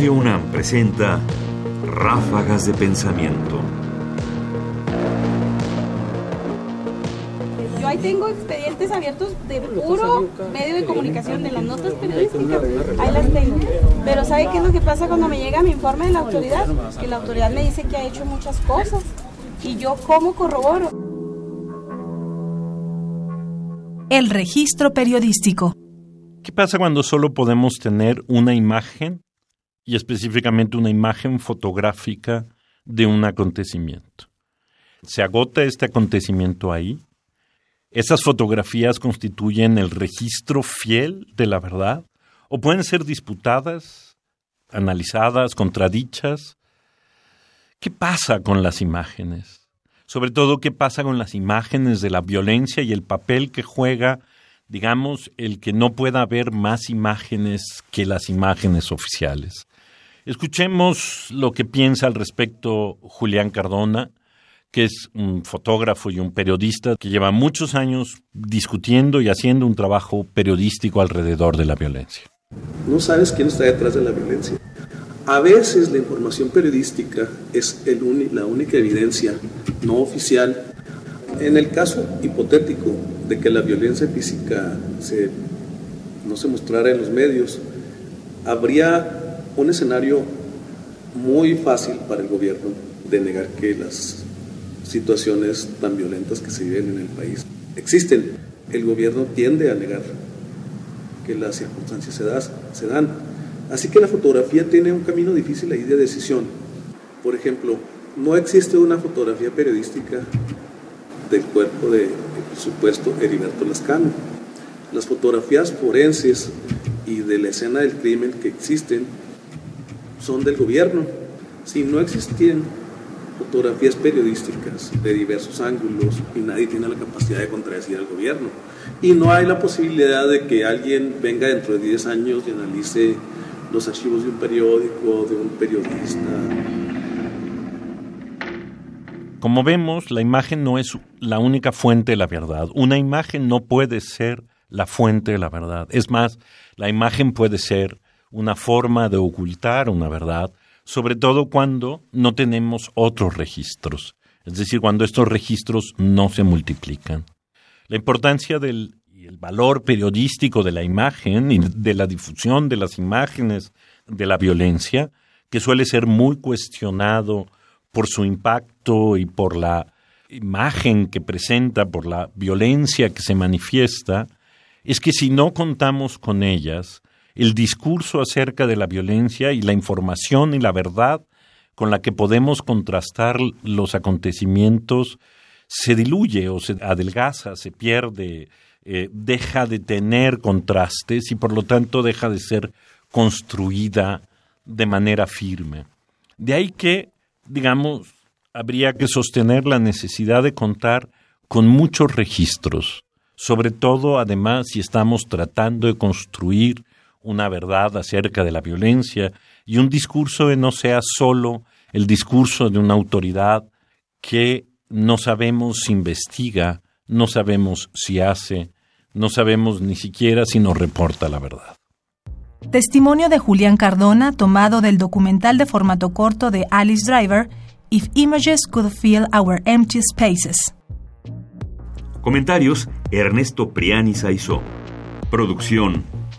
Radio UNAM presenta Ráfagas de Pensamiento. Yo ahí tengo expedientes abiertos de puro medio de comunicación, de las notas periodísticas, ahí las tengo. Pero ¿sabe qué es lo que pasa cuando me llega mi informe de la autoridad? Que la autoridad me dice que ha hecho muchas cosas. ¿Y yo cómo corroboro? El registro periodístico. ¿Qué pasa cuando solo podemos tener una imagen y específicamente una imagen fotográfica de un acontecimiento? ¿Se agota este acontecimiento ahí? ¿Esas fotografías constituyen el registro fiel de la verdad? ¿O pueden ser disputadas, analizadas, contradichas? ¿Qué pasa con las imágenes? Sobre todo, ¿qué pasa con las imágenes de la violencia y el papel que juega digamos, el que no pueda haber más imágenes que las imágenes oficiales. Escuchemos lo que piensa al respecto Julián Cardona, que es un fotógrafo y un periodista que lleva muchos años discutiendo y haciendo un trabajo periodístico alrededor de la violencia. No sabes quién está detrás de la violencia. A veces la información periodística es la única evidencia no oficial. En el caso hipotético de que la violencia física no se mostrara en los medios, habría un escenario muy fácil para el gobierno de negar que las situaciones tan violentas que se viven en el país existen. El gobierno tiende a negar que las circunstancias se, dan. Así que la fotografía tiene un camino difícil ahí de decisión. Por ejemplo, no existe una fotografía periodística del cuerpo de, supuesto, Heriberto Lascano. Las fotografías forenses y de la escena del crimen que existen son del gobierno. Si no existían fotografías periodísticas de diversos ángulos y nadie tiene la capacidad de contradecir al gobierno. Y no hay la posibilidad de que alguien venga dentro de 10 años y analice los archivos de un periódico, de un periodista, como vemos, la imagen no es la única fuente de la verdad. Una imagen no puede ser la fuente de la verdad. Es más, la imagen puede ser una forma de ocultar una verdad, sobre todo cuando no tenemos otros registros, es decir, cuando estos registros no se multiplican. La importancia del el valor periodístico de la imagen y de la difusión de las imágenes de la violencia, que suele ser muy cuestionado por su impacto y por la imagen que presenta, por la violencia que se manifiesta, es que si no contamos con ellas, el discurso acerca de la violencia y la información y la verdad con la que podemos contrastar los acontecimientos se diluye o se adelgaza, se pierde, eh, deja de tener contrastes y por lo tanto deja de ser construida de manera firme. De ahí que digamos, habría que sostener la necesidad de contar con muchos registros, sobre todo además si estamos tratando de construir una verdad acerca de la violencia y un discurso que no sea solo el discurso de una autoridad que no sabemos si investiga, no sabemos si hace, no sabemos ni siquiera si nos reporta la verdad. Testimonio de Julián Cardona tomado del documental de formato corto de Alice Driver, If Images Could Fill Our Empty Spaces. Comentarios: Ernesto Priani Saizó. Producción: